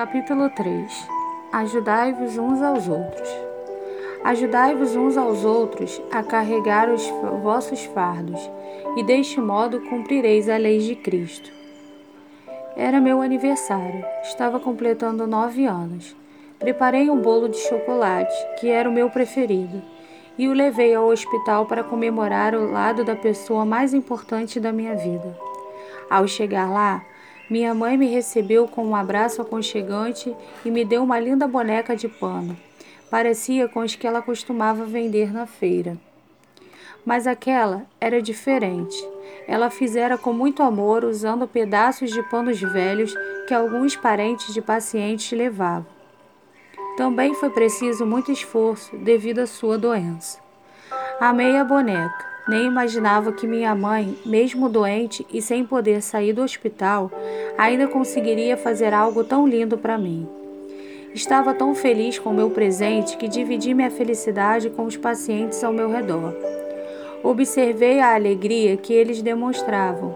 Capítulo 3 Ajudai-vos uns aos outros. Ajudai-vos uns aos outros a carregar os vossos fardos, e deste modo cumprireis a lei de Cristo. Era meu aniversário, estava completando nove anos. Preparei um bolo de chocolate, que era o meu preferido, e o levei ao hospital para comemorar ao lado da pessoa mais importante da minha vida. Ao chegar lá, minha mãe me recebeu com um abraço aconchegante e me deu uma linda boneca de pano. Parecia com as que ela costumava vender na feira. Mas aquela era diferente. Ela fizera com muito amor, usando pedaços de panos velhos que alguns parentes de pacientes levavam. Também foi preciso muito esforço devido à sua doença. Amei a boneca nem imaginava que minha mãe, mesmo doente e sem poder sair do hospital, ainda conseguiria fazer algo tão lindo para mim. Estava tão feliz com meu presente que dividi minha felicidade com os pacientes ao meu redor. Observei a alegria que eles demonstravam,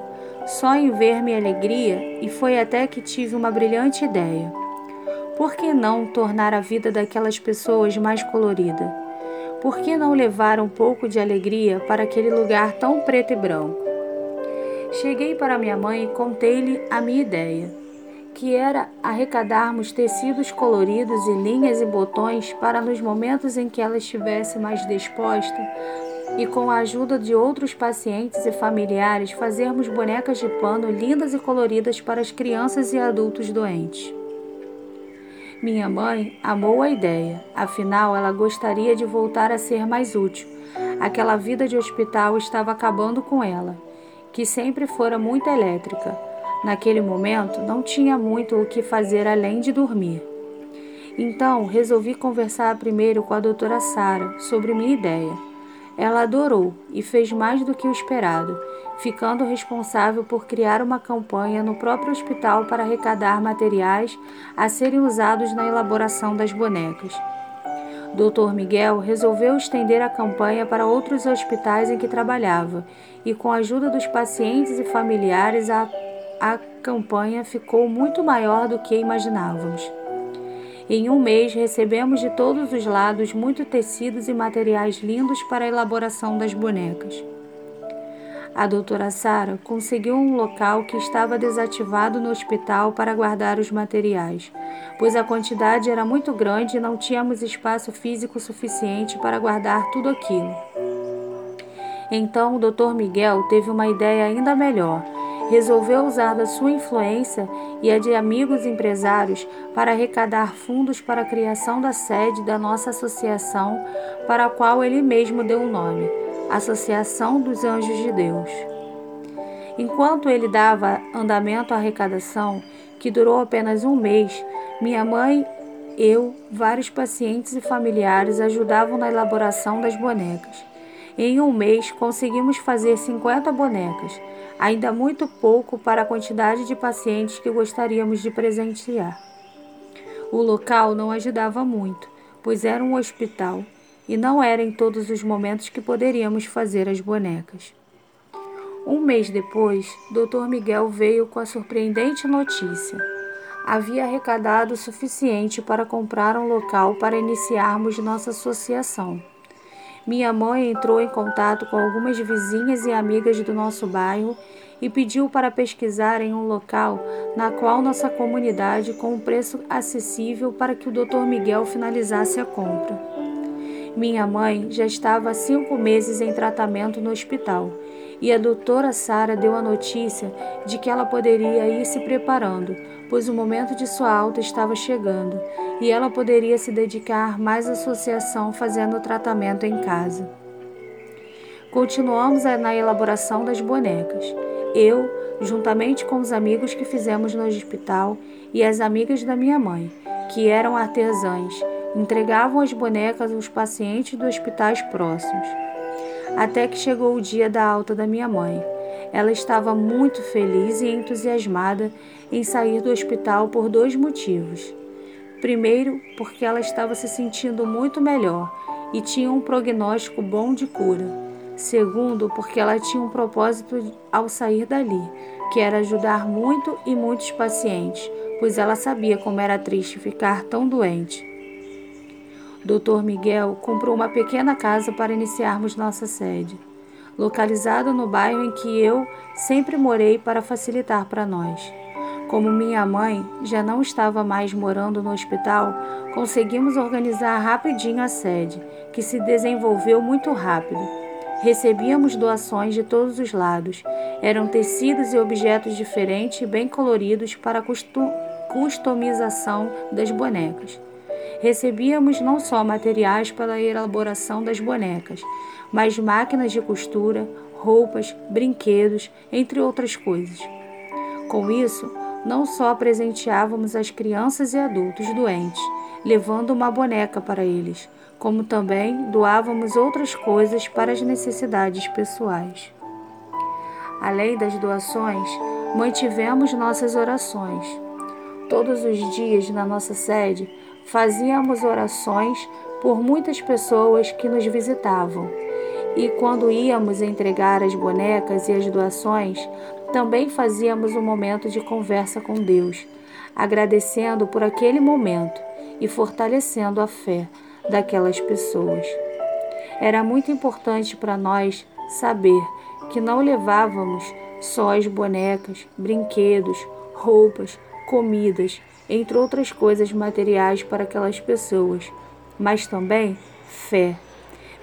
só em ver minha alegria, e foi até que tive uma brilhante ideia. Por que não tornar a vida daquelas pessoas mais colorida? Por que não levar um pouco de alegria para aquele lugar tão preto e branco? Cheguei para minha mãe e contei-lhe a minha ideia, que era arrecadarmos tecidos coloridos e linhas e botões para nos momentos em que ela estivesse mais disposta e com a ajuda de outros pacientes e familiares fazermos bonecas de pano lindas e coloridas para as crianças e adultos doentes. Minha mãe amou a ideia, afinal, ela gostaria de voltar a ser mais útil. Aquela vida de hospital estava acabando com ela, que sempre fora muito elétrica. Naquele momento, não tinha muito o que fazer além de dormir. Então, resolvi conversar primeiro com a doutora Sara sobre minha ideia. Ela adorou e fez mais do que o esperado, ficando responsável por criar uma campanha no próprio hospital para arrecadar materiais a serem usados na elaboração das bonecas. Dr. Miguel resolveu estender a campanha para outros hospitais em que trabalhava, e com a ajuda dos pacientes e familiares, a, a campanha ficou muito maior do que imaginávamos. Em um mês, recebemos de todos os lados muitos tecidos e materiais lindos para a elaboração das bonecas. A doutora Sara conseguiu um local que estava desativado no hospital para guardar os materiais, pois a quantidade era muito grande e não tínhamos espaço físico suficiente para guardar tudo aquilo. Então o Dr. Miguel teve uma ideia ainda melhor resolveu usar da sua influência e a de amigos empresários para arrecadar fundos para a criação da sede da nossa associação, para a qual ele mesmo deu o nome, Associação dos Anjos de Deus. Enquanto ele dava andamento à arrecadação, que durou apenas um mês, minha mãe, eu, vários pacientes e familiares ajudavam na elaboração das bonecas. Em um mês, conseguimos fazer 50 bonecas, ainda muito pouco para a quantidade de pacientes que gostaríamos de presentear. O local não ajudava muito, pois era um hospital e não era em todos os momentos que poderíamos fazer as bonecas. Um mês depois, Dr. Miguel veio com a surpreendente notícia. Havia arrecadado o suficiente para comprar um local para iniciarmos nossa associação. Minha mãe entrou em contato com algumas vizinhas e amigas do nosso bairro e pediu para pesquisar em um local na qual nossa comunidade com um preço acessível para que o Dr. Miguel finalizasse a compra. Minha mãe já estava há cinco meses em tratamento no hospital e a doutora Sara deu a notícia de que ela poderia ir se preparando, pois o momento de sua alta estava chegando e ela poderia se dedicar mais à associação fazendo o tratamento em casa. Continuamos na elaboração das bonecas. Eu, juntamente com os amigos que fizemos no hospital e as amigas da minha mãe, que eram artesãs, entregavam as bonecas aos pacientes dos hospitais próximos até que chegou o dia da alta da minha mãe. Ela estava muito feliz e entusiasmada em sair do hospital por dois motivos. Primeiro, porque ela estava se sentindo muito melhor e tinha um prognóstico bom de cura. Segundo, porque ela tinha um propósito ao sair dali, que era ajudar muito e muitos pacientes, pois ela sabia como era triste ficar tão doente. Dr. Miguel comprou uma pequena casa para iniciarmos nossa sede, localizada no bairro em que eu sempre morei para facilitar para nós. Como minha mãe já não estava mais morando no hospital, conseguimos organizar rapidinho a sede, que se desenvolveu muito rápido. Recebíamos doações de todos os lados. Eram tecidos e objetos diferentes e bem coloridos para a customização das bonecas. Recebíamos não só materiais para a elaboração das bonecas, mas máquinas de costura, roupas, brinquedos, entre outras coisas. Com isso, não só presenteávamos as crianças e adultos doentes, levando uma boneca para eles, como também doávamos outras coisas para as necessidades pessoais. Além das doações, mantivemos nossas orações. Todos os dias na nossa sede fazíamos orações por muitas pessoas que nos visitavam. E quando íamos entregar as bonecas e as doações, também fazíamos um momento de conversa com Deus, agradecendo por aquele momento e fortalecendo a fé daquelas pessoas. Era muito importante para nós saber que não levávamos só as bonecas, brinquedos, roupas, comidas, entre outras coisas materiais para aquelas pessoas, mas também fé.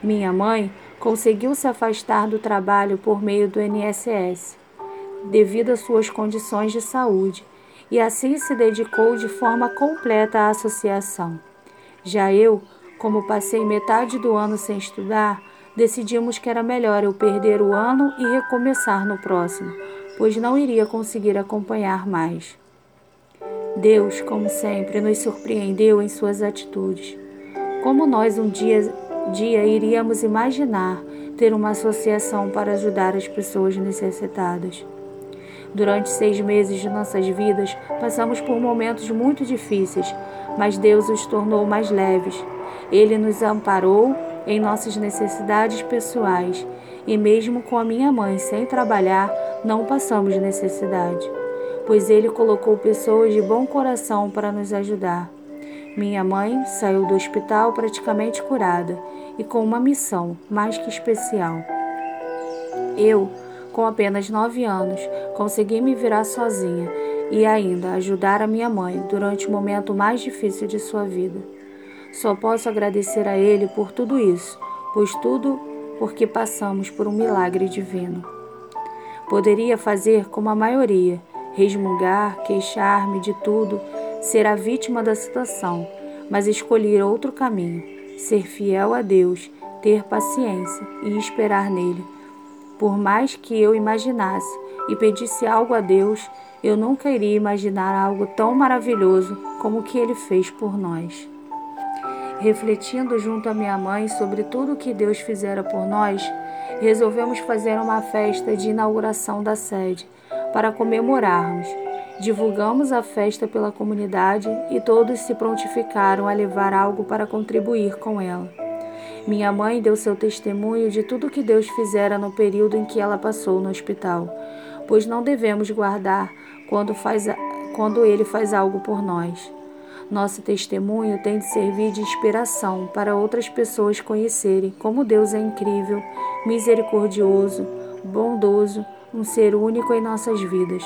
Minha mãe conseguiu se afastar do trabalho por meio do NSS devido às suas condições de saúde, e assim se dedicou de forma completa à associação. Já eu, como passei metade do ano sem estudar, decidimos que era melhor eu perder o ano e recomeçar no próximo, pois não iria conseguir acompanhar mais. Deus, como sempre, nos surpreendeu em suas atitudes. Como nós um dia, dia iríamos imaginar ter uma associação para ajudar as pessoas necessitadas? Durante seis meses de nossas vidas, passamos por momentos muito difíceis, mas Deus os tornou mais leves. Ele nos amparou em nossas necessidades pessoais e, mesmo com a minha mãe sem trabalhar, não passamos necessidade, pois Ele colocou pessoas de bom coração para nos ajudar. Minha mãe saiu do hospital praticamente curada e com uma missão mais que especial. Eu com apenas nove anos, consegui me virar sozinha e ainda ajudar a minha mãe durante o momento mais difícil de sua vida. Só posso agradecer a Ele por tudo isso, pois tudo porque passamos por um milagre divino. Poderia fazer como a maioria, resmungar, queixar-me de tudo, ser a vítima da situação, mas escolhi outro caminho, ser fiel a Deus, ter paciência e esperar nele por mais que eu imaginasse e pedisse algo a Deus, eu nunca iria imaginar algo tão maravilhoso como o que ele fez por nós. Refletindo junto à minha mãe sobre tudo o que Deus fizera por nós, resolvemos fazer uma festa de inauguração da sede para comemorarmos. Divulgamos a festa pela comunidade e todos se prontificaram a levar algo para contribuir com ela. Minha mãe deu seu testemunho de tudo que Deus fizera no período em que ela passou no hospital, pois não devemos guardar quando, faz, quando Ele faz algo por nós. Nosso testemunho tem de servir de inspiração para outras pessoas conhecerem como Deus é incrível, misericordioso, bondoso, um ser único em nossas vidas.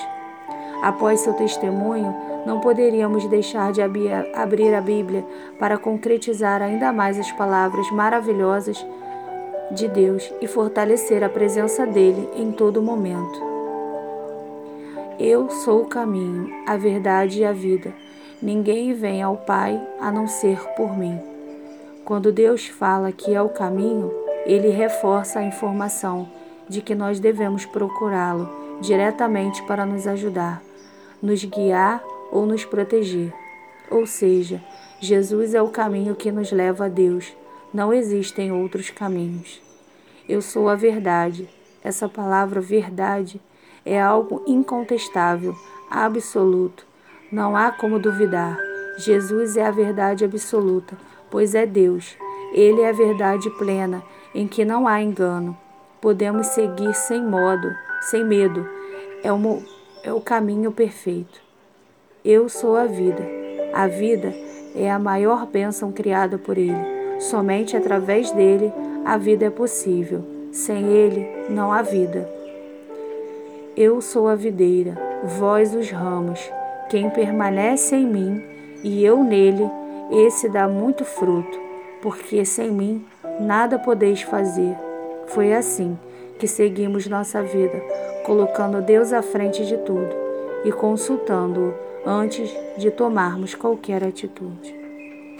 Após seu testemunho, não poderíamos deixar de abrir a Bíblia para concretizar ainda mais as palavras maravilhosas de Deus e fortalecer a presença dele em todo momento. Eu sou o caminho, a verdade e a vida. Ninguém vem ao Pai a não ser por mim. Quando Deus fala que é o caminho, ele reforça a informação de que nós devemos procurá-lo diretamente para nos ajudar, nos guiar ou nos proteger. Ou seja, Jesus é o caminho que nos leva a Deus. Não existem outros caminhos. Eu sou a verdade. Essa palavra verdade é algo incontestável, absoluto. Não há como duvidar. Jesus é a verdade absoluta, pois é Deus. Ele é a verdade plena, em que não há engano. Podemos seguir sem modo, sem medo. É o, é o caminho perfeito. Eu sou a vida. A vida é a maior bênção criada por Ele. Somente através dele a vida é possível. Sem ele não há vida. Eu sou a videira, vós os ramos. Quem permanece em mim e eu nele, esse dá muito fruto, porque sem mim nada podeis fazer. Foi assim que seguimos nossa vida, colocando Deus à frente de tudo e consultando-o antes de tomarmos qualquer atitude.